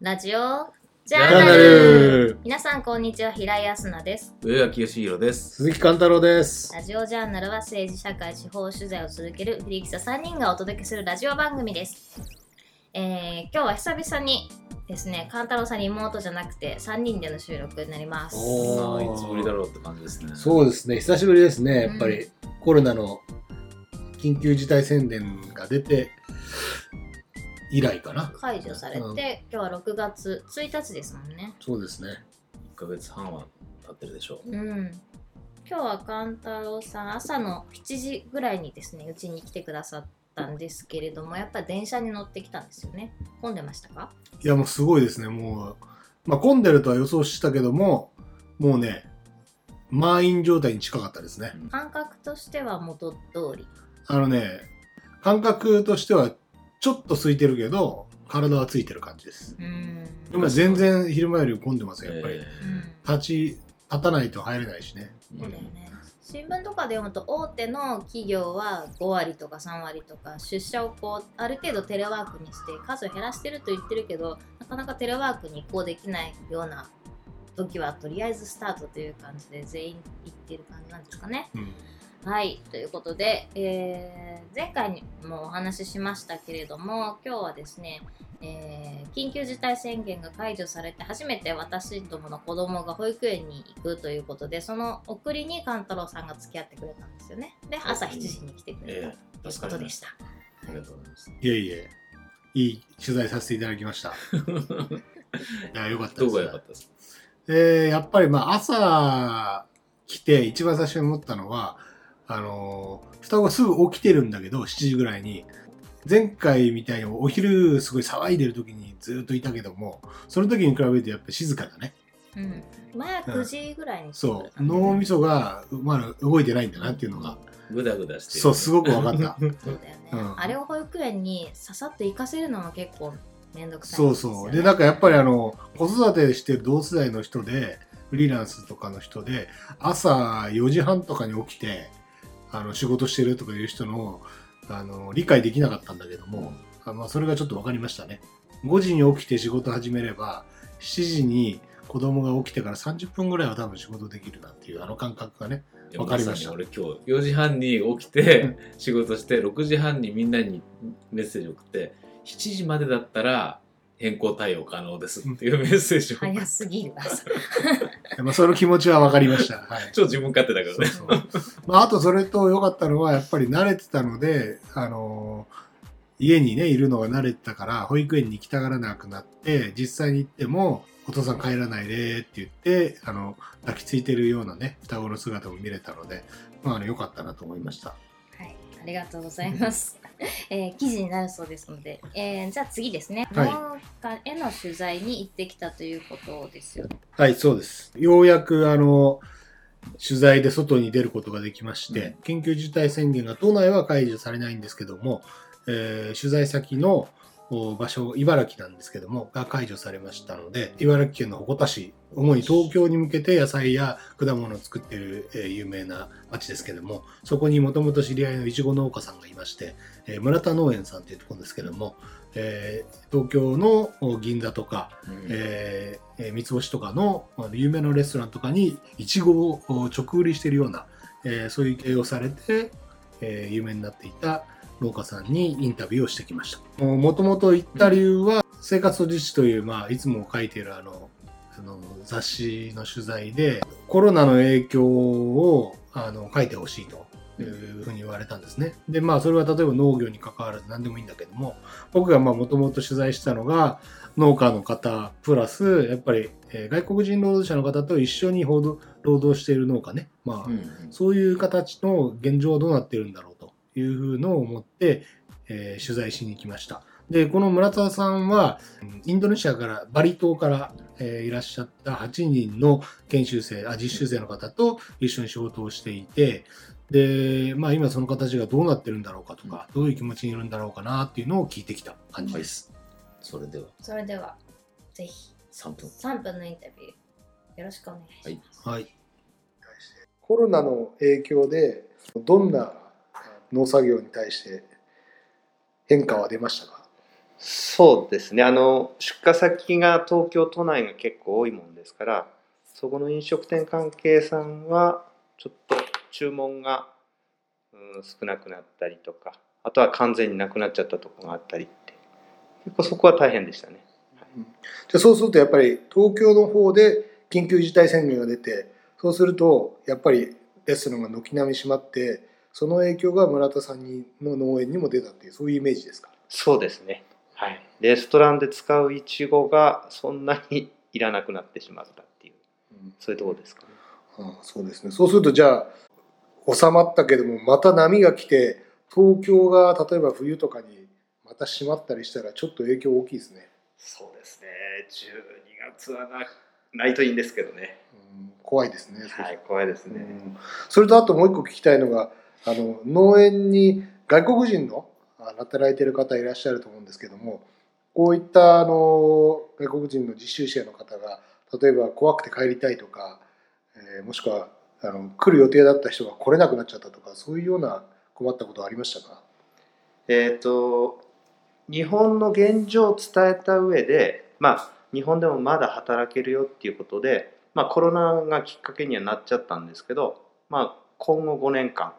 ラジオジャーナル。ル皆さんこんにちは平井康奈です。上垣義弘です。鈴木貫太郎です。ラジオジャーナルは政治社会地方取材を続けるフリーキサ3人がお届けするラジオ番組です、えー、今日は久々にですね勘太郎さんリモートじゃなくて3人での収録になります。おああ、いつぶりだろうって感じですね。そうですね、久しぶりですね、やっぱうり、コロナの緊急事態宣言が出て以来かな。解除されて、うん今日は6月1日ですもんねそうですね。1ヶ月半は経ってるでしょう。うん今日は勘太郎さん朝の7時ぐらいにですねうちに来てくださったんですけれどもやっぱり電車に乗ってきたんですよね混んでましたか？いや、もうすごいですね、もう、まあ、混んでるとは予想したけども、もうね、満員状態に近かったですね。感覚としては元通りあのね、感覚としては、ちょっと空いてるけど、体はついてる感じです。うん今全然昼間より混んでますよ、やっぱり。立ち、立たないと入れないしね。うだよね新聞とかで読むと大手の企業は5割とか3割とか出社をこうある程度テレワークにして数を減らしてると言ってるけどなかなかテレワークに移行できないような時はとりあえずスタートという感じで全員行ってる感じなんですかね。うん。はいということで、えー前回にもお話ししましたけれども今日はですね、えー緊急事態宣言が解除されて初めて私どもの子供が保育園に行くということでその送りに勘太郎さんが付き合ってくれたんですよねで朝7時に来てくれたえということでした、ありがとうございます。いえいえ、いい取材させていただきました。いや、よかったです。どこが良かったですか？えーやっぱりまあ朝来て一番最初に思ったのは、あのー双子がすぐ起きてるんだけど、7時ぐらいに、前回みたいにお昼すごい騒いでる時にずっといたけども、その時に比べるとやっぱり静かだね。うん、前は9時ぐらいに来てくそう。脳みそがまだ動いてないんだなっていうのが、ぐだぐだしてる。そう、すごく分かった。そうだよね、うんあれを保育園にささっと行かせるのも結構めんどくさいんそうですよねそう。で、なんかやっぱりあの、子育てしてる同世代の人で、フリーランスとかの人で、朝4時半とかに起きて、あの、仕事してるとかいう人の、あの、理解できなかったんだけども、あまあ、それがちょっと分かりましたね。5時に起きて仕事始めれば、7時に子供が起きてから30分ぐらいは多分仕事できるなっていう、あの感覚がね。いやわかりましたさに俺今日4時半に起きて仕事して6時半にみんなにメッセージ送って7時までだったら変更対応可能ですっていうメッセージを早すぎる朝 まあ、その気持ちは分かりました。はい。超自分勝手だからそうね。そうまあ、あとそれと良かったのは、やっぱり慣れてたので、あのー家にね、いるのが慣れてたから、保育園に行きたがらなくなって、実際に行っても、お父さん帰らないでって言って、あの、抱きついてるようなね、双子の姿も見れたので、まあ、あの良かったなと思いました。はい、ありがとうございます。えー記事になるそうですので、えーじゃあ次ですね、はい農家への取材に行ってきたということですよね。はい、そうです。ようやく、あの、取材で外に出ることができまして、緊急事態宣言が都内は解除されないんですけども、えー取材先のお場所、茨城なんですけども、が解除されましたので、茨城県の鉾田市、主に東京に向けて野菜や果物を作っている、えー有名な町ですけども、そこにもともと知り合いのいちご農家さんがいまして、えー村田農園さんというところですけども、えー東京のお銀座とか、うん。えーえー三つ星とかの有名なレストランとかにいちごをお直売りしているような、えーそういう経営をされて、えー有名になっていた農家さんにインタビューをしてきました。もともと行った理由は、生活と自治という、まあ、いつも書いているあのあの雑誌の取材で、コロナの影響をあの書いてほしいと。いうふうに言われたんですね。で、まあ、それは例えば農業に関わらず何でもいいんだけども、僕がもともと取材したのが、農家の方、プラス、やっぱり、えー外国人労働者の方と一緒に労働している農家ね。まあ、うんそういう形の現状はどうなってるんだろうというふうのを思って、えー取材しに来ました。で、この村田さんは、うんインドネシアから、バリ島から、えーいらっしゃった8人の研修生、あ、実習生の方と一緒に仕事をしていて、で、まあ今その形がどうなってるんだろうかとか、どういう気持ちにいるんだろうかなっていうのを聞いてきた感じです。それではそれでは、ぜひ3分。3分のインタビュー、よろしくお願いします。はい。コロナの影響で、どんな農作業に対して変化は出ましたか？そうですね。あの出荷先が東京都内が結構多いもんですからそこの飲食店関係さんはちょっと注文が、うん、少なくなったりとかあとは完全になくなっちゃったところがあったりって。結構そこは大変でしたね。じゃあそうするとやっぱり東京の方で緊急事態宣言が出てそうするとやっぱりレストランが軒並み閉まってその影響が村田さんにの農園にも出たっていうそういうイメージですか？そうですね。はい。レストランで使うイチゴがそんなにいらなくなってしまったっていう、そういうところですかね。ああそうですねそうするとじゃあ収まったけどもまた波が来て東京が例えば冬とかにまた閉まったりしたらちょっと影響大きいですね、そうですね。12月はなないといいんですけどね。うん、怖いですね、はい、怖いですね。うんそれとあともう一個聞きたいのがあの農園に外国人の働いてる方いらっしゃると思うんですけどもこういったあの外国人の実習者の方が例えば怖くて帰りたいとか、えーもしくはあの来る予定だった人が来れなくなっちゃったとかそういうような困ったことはありましたか？えっ、と、日本の現状を伝えた上で、まあ、日本でもまだ働けるよっていうことで、まあ、コロナがきっかけにはなっちゃったんですけど、まあ、今後5年間、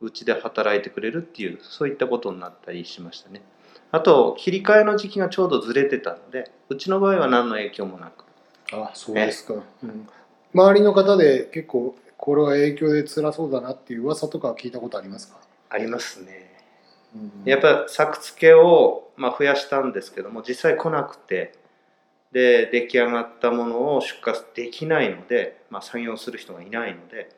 うちで働いてくれるっていう、そういったことになったりしましたね。あと、切り替えの時期がちょうどずれてたので、うちの場合は何の影響もなく。あそうですか、うん、周りの方で結構これは影響で辛そうだなっていう噂とかは聞いたことありますか、ありますね。うんやっぱ作付けを、まあ、増やしたんですけども実際来なくてで出来上がったものを出荷できないので、まあ、作業する人がいないので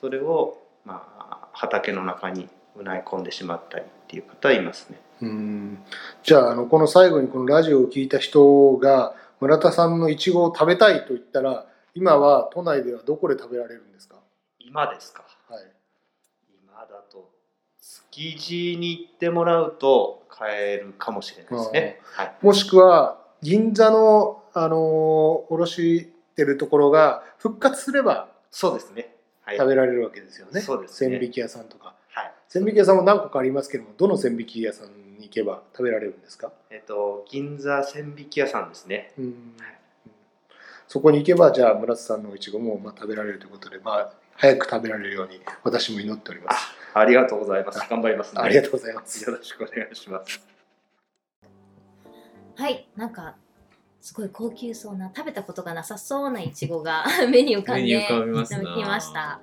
それを、まあ、畑の中にうない込んでしまったりっていう方はいますね。うんじゃああのこの最後にこのラジオを聞いた人が村田さんのいちごを食べたいと言ったら今は都内ではどこで食べられるんですか、今ですかはい、今だと築地に行ってもらうと買えるかもしれないですね。はい、もしくは銀座の、あの卸してるところが復活すればそうですね。はい、食べられるわけですよね、そうですね。千匹屋さんとか。はい。千匹屋さんも何個かありますけどもどの千匹屋さんに行けば食べられるんですか、えっと銀座千匹屋さんですね。うん。そこに行けばじゃあ村津さんのいちごもまあ食べられるということで、まあ、早く食べられるように私も祈っております。あありがとうございます。頑張ります、ね。ありがとうございます。よろしくお願いします。はい、なんかすごい高級そうな食べたことがなさそうないちごが 目に浮かんできました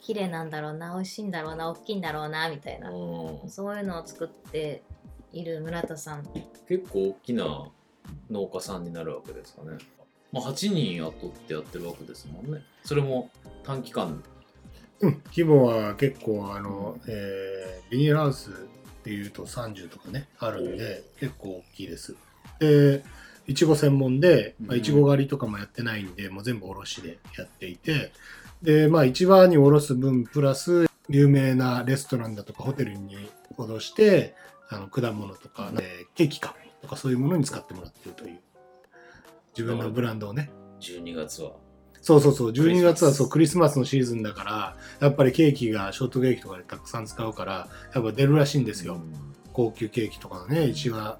綺麗なんだろうな美味しいんだろうな大きいんだろうなみたいなうんそういうのを作っている村田さん結構大きな農家さんになるわけですかね。まあ、8人雇ってやってるわけですもんね。それも短期間。うん、規模は結構あの、えービニールハウスっていうと30とかねあるんで結構大きいですでいちご専門でまあうんいちご狩りとかもやってないんでもう全部卸でやっていて。でまあ市場に卸す分プラス有名なレストランだとかホテルに卸してあの果物とか、えーケーキかとかそういうものに使ってもらってるという。自分のブランドをね。12月は。そうそうそう、12クリスマス月はそうクリスマス。のシーズンだから、やっぱりケーキがショートケーキとかでたくさん使うから、やっぱ出るらしいんですよ。高級ケーキとかのね、一が。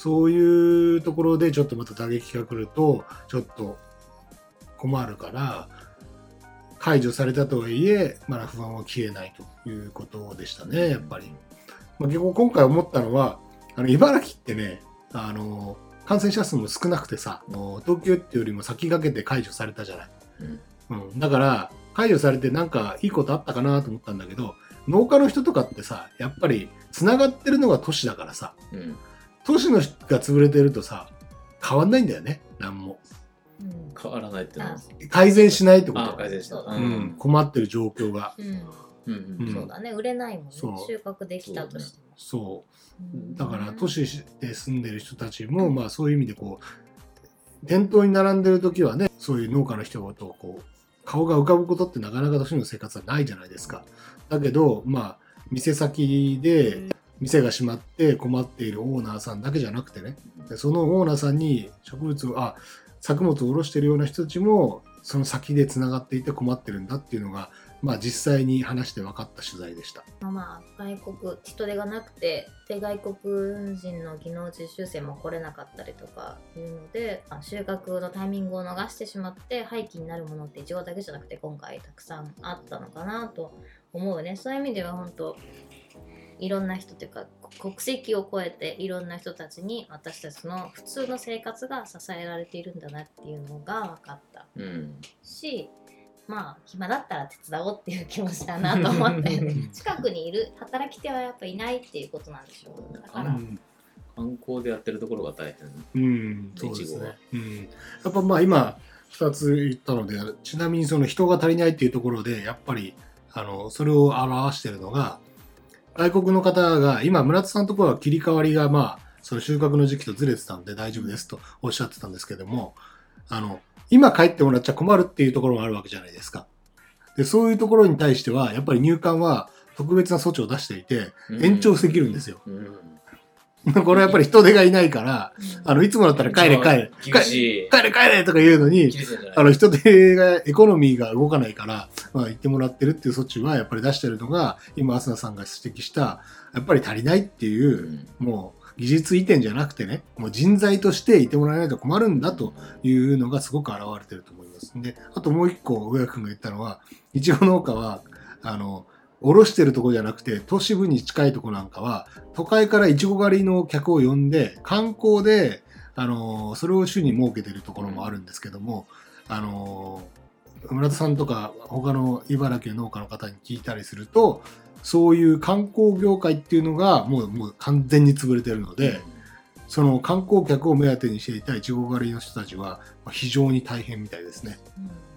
そういうところでちょっとまた打撃が来ると、ちょっと困るから、解除されたとはいえ、まだ不安は消えないということでしたね、やっぱり。まあ、結構今回思ったのは、あの茨城ってね、あの感染者数も少なくてさ、東京っていうよりも先駆けて解除されたじゃない。うんうん、だから解除されてなんかいいことあったかなと思ったんだけど農家の人とかってさやっぱりつながってるのが都市だからさうん。都市の人が潰れてるとさ変わんないんだよね。何も。うん。変わらないってのは。改善しないってこあ、と改善した。そう。うん、困ってる状況が。うん。うんうんそうだね。売れないもんね。収穫できたとしても。そう。うんだから都市で住んでる人たちもまあそういう意味でこう店頭に並んでる時はねそういう農家の人とこう顔が浮かぶことってなかなか都市の生活はないじゃないですか。だけどまあ店先で店が閉まって困っているオーナーさんだけじゃなくてねそのオーナーさんに植物をあ作物を卸してるような人たちもその先でつながっていて困ってるんだっていうのがまあ実際に話して分かった取材でした。まあ外国人手がなくてで外国人の技能実習生も来れなかったりとかいうので収穫のタイミングを逃してしまって廃棄になるものっていちごだけじゃなくて今回たくさんあったのかなと思うねそういう意味では本当いろんな人というか国籍を超えていろんな人たちに私たちの普通の生活が支えられているんだなっていうのが分かった。うん。しまあ暇だったら手伝おうっていう気持ちだなと思ったよね。近くにいる働き手はやっぱいないっていうことなんでしょう。だから、観光でやってるところが大う変ん、そうですね。うん、やっぱまあ今2つ言ったのでちなみにその人が足りないっていうところでやっぱりあのそれを表しているのが外国の方が今村田さんのところは切り替わりがまあその収穫の時期とずれてたんで大丈夫ですとおっしゃってたんですけどもあの今帰ってもらっちゃ困るっていうところもあるわけじゃないですか。でそういうところに対してはやっぱり入管は特別な措置を出していて延長できるんですよ。うん これはやっぱり人手がいないからあのいつもだったら帰れ帰れ。厳しい。帰れ帰れとか言うのにあの人手がエコノミーが動かないから、まあ、言ってもらってるっていう措置はやっぱり出してるのが今浅田さんが指摘したやっぱり足りないっていうう、ん。もう技術移転じゃなくてねもう人材としていてもらえないと困るんだというのがすごく現れてると思います。であともう一個上谷君が言ったのはいちご農家はあのおろしてるとこじゃなくて都市部に近いとこなんかは都会からいちご狩りの客を呼んで観光であのそれを主に設けてるところもあるんですけども、あの村田さんとか他の茨城の農家の方に聞いたりするとそういう観光業界っていうのがもうもう完全に潰れてるので、その観光客を目当てにしていたいちご狩りの人たちは非常に大変みたいですね。はい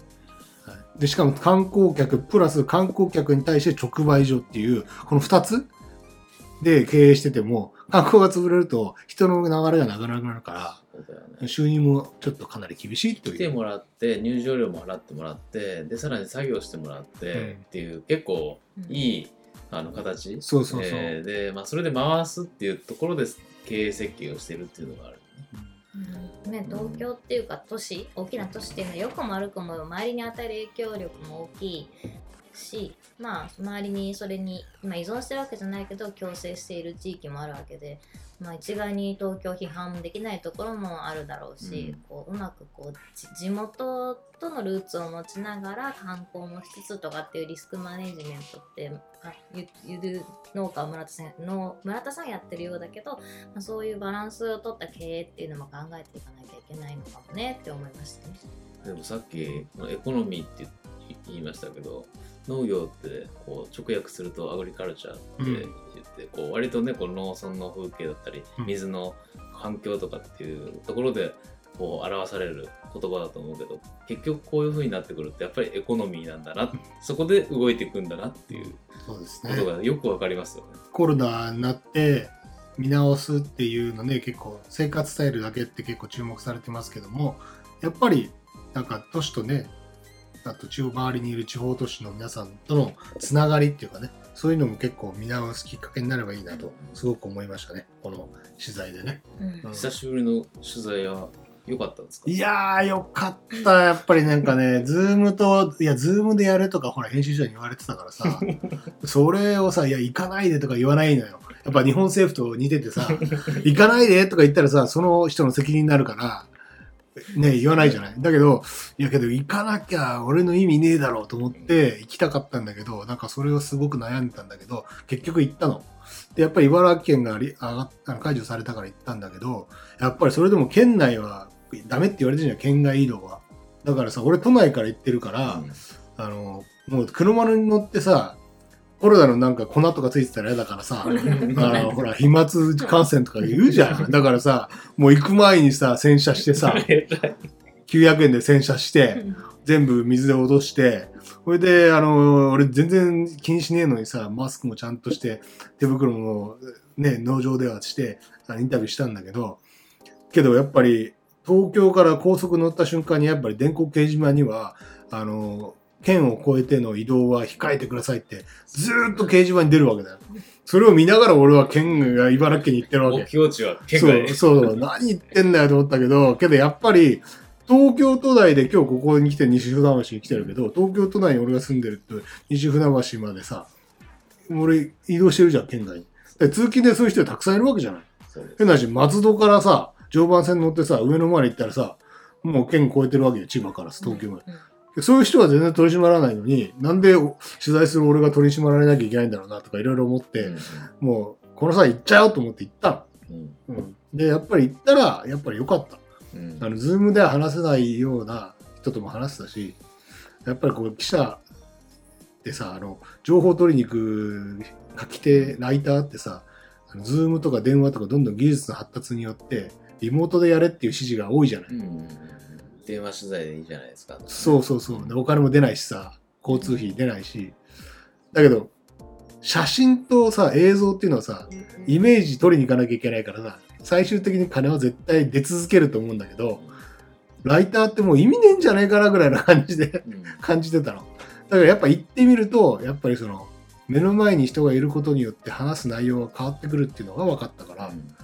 でしかも観光客プラス観光客に対して直売所っていうこの2つで経営してても観光が潰れると人の流れがなくなくなるかそうだよね。ら収入もちょっとかなり厳しいという。来てもらって入場料も払ってもらってでさらに作業してもらって、うん。っていう結構いいあの形。そうそうそう。えーで、まあ、それで回すっていうところで経営設計をしてるっていうのがある、うんね、東京っていうか都市大きな都市っていうのは良くも悪くも周りに与える影響力も大きいしまあ周りにそれに、まあ、依存してるわけじゃないけど共生している地域もあるわけで、まあ、一概に東京批判できないところもあるだろうし、うんこううまくこうじ地元とのルーツを持ちながら観光もしつつとかっていうリスクマネジメントってあゆゆる農家は村田さんの村田さんやってるようだけど、まあ、そういうバランスを取った経営っていうのも考えていかなきゃいけないのかもねって思いましたね。でもさっきエコノミーって言いましたけど農業ってこう直訳するとアグリカルチャーって言って、こう割とねこの農村の風景だったりうん水の環境とかっていうところでこう表される言葉だと思うけど結局こういう風になってくるとやっぱりエコノミーなんだなそこで動いていくんだなっていうそうですねこと。がよくわかりますよね。コロナになって見直すっていうので結構生活スタイルだけって結構注目されてますけどもやっぱりなんか都市とねあと地方周りにいる地方都市の皆さんとのつながりっていうかねそういうのも結構見直すきっかけになればいいなとすごく思いましたね。この取材でね。うん。うん。久しぶりの取材は良かったんですか？いやーよかった。やっぱりなんかね Zoom といや Zoom でやれとかほら編集者に言われてたからさ それをさいや行かないでとか言わないのよ。やっぱ日本政府と似ててさ行かないでとか言ったらさその人の責任になるからね言わないじゃない。だけどいやけど行かなきゃ俺の意味ねえだろうと思って行きたかったんだけどなんかそれをすごく悩んでたんだけど結局行ったの。でやっぱり茨城県がり上がっあの解除されたから行ったんだけどやっぱりそれでも県内はダメって言われてるじゃん県外移動は。だからさ俺都内から行ってるから、うん。あのもう車に乗ってさコロナのなんか粉とかついてたら嫌だからさあの ほら飛沫感染とか言うじゃん。だからさもう行く前にさ洗車してさ 900円で洗車して全部水で落としてそれであの俺全然気にしねえのにさマスクもちゃんとして手袋もね農場ではしてインタビューしたんだけどけどやっぱり東京から高速乗った瞬間にやっぱり電光掲示板にはあの県を越えての移動は控えてくださいってずーっと掲示板に出るわけだよ。それを見ながら俺は県が茨城県に行ってるわけ目。標値は県そう外そう何言ってんだよと思ったけどけどやっぱり東京都内で今日ここに来て西船橋に来てるけど、東京都内に俺が住んでるって西船橋までさ、俺移動してるじゃん、県外に。で通勤でそういう人たくさんいるわけじゃない。変な話、松戸からさ、常磐線乗ってさ、上野まで行ったらさ、もう県越えてるわけよ、千葉からさ東京まで。うんそういう人は全然取り締まらないのに、なんで取材する俺が取り締まられなきゃいけないんだろうなとかいろいろ思って、うんもう、この際行っちゃおうと思って行ったうんの。うん。で、やっぱり行ったら、やっぱり良かった。うんあの、ズームでは話せないような人とも話せたし、やっぱりこう、記者ってさ、あの、情報取りに行く書き手、ライターってさ、ズームとか電話とかどんどん技術の発達によって、リモートでやれっていう指示が多いじゃない。うん電話取材でいいじゃないですか。そうそうそう。でお金も出ないしさ、交通費出ないし。だけど、写真とさ、映像っていうのはさ、イメージ取りに行かなきゃいけないからさ、最終的に金は絶対出続けると思うんだけど、ライターってもう意味ねえんじゃねえかなぐらいな感じでうん感じてたの。だからやっぱ行ってみると、やっぱりその、目の前に人がいることによって話す内容が変わってくるっていうのが分かったから、うん、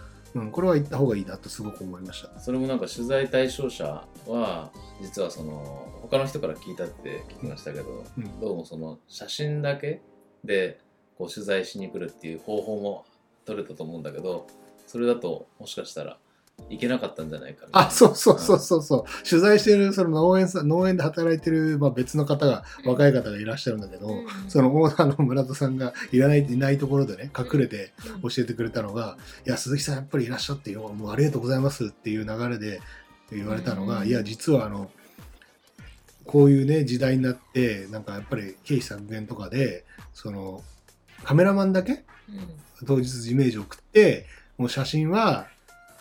これは行った方がいいなとすごく思いました。それもなんか取材対象者は実はその他の人から聞いたって聞きましたけど、うんどうもその写真だけでこう取材しに来るっていう方法も取れたと思うんだけどそれだともしかしたらいけなかったんじゃないかな。あ、そうそうそうそうそう。取材してる、その農園さん、農園で働いてる、まあ、別の方が、若い方がいらっしゃるんだけど、うん。そのオーナーの村田さんがいらない、いないところでね、隠れて教えてくれたのが、いや、鈴木さんやっぱりいらっしゃってよ、もうありがとうございますっていう流れで言われたのが、うん。いや、実はあの、こういうね、時代になって、なんかやっぱり経費削減とかで、その、カメラマンだけ当日イメージを送って、もう写真は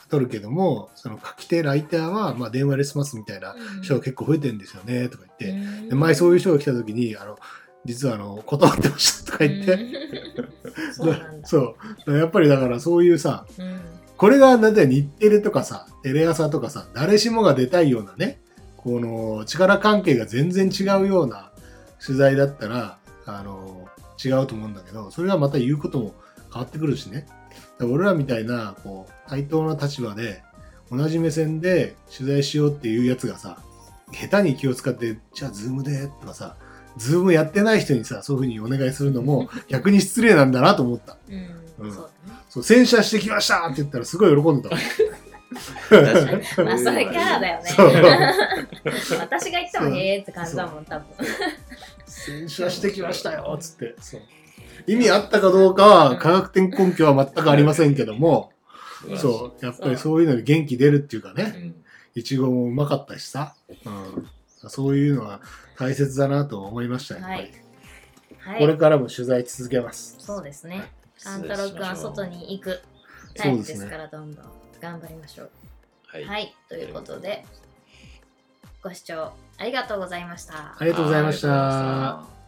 撮るけども、その書き手、ライターは、まあ電話で済ますみたいな人が結構増えてるんですよね、とか言って、で前そういう人が来た時に、あの、実はあの、断ってましたとか言って、うん。そう。やっぱりだからそういうさ、うん。これがなんだよ日テレとかさ、テレ朝とかさ、誰しもが出たいようなね、この力関係が全然違うような取材だったら、あの、違うと思うんだけど、それがまた言うことも変わってくるしね。俺らみたいな、こう、対等な立場で、同じ目線で取材しようっていうやつがさ、下手に気を使って、じゃあ Zoom でとかさ、 Zoom やってない人にさ、そういうふうにお願いするのも 逆に失礼なんだなと思った。うんうんそう洗車してきましたって言ったらすごい喜んでた。まあそれキャラだよね。私が言ってもへえって感じだもん、多分。洗車してきましたよっつって。そう意味あったかどうかは科学的根拠は全くありませんけども、そう、やっぱりそういうのに元気出るっていうかね、うん。いちごもうまかったしさ、うん、そういうのは大切だなと思いましたやっぱり、はい。はい。これからも取材続けます。そうですね。あん失たろくんは外に行くタイプですから、どんどん頑張りましょう。はい、はい、ということで、ご視聴。ありがとうございました。ありがとうございました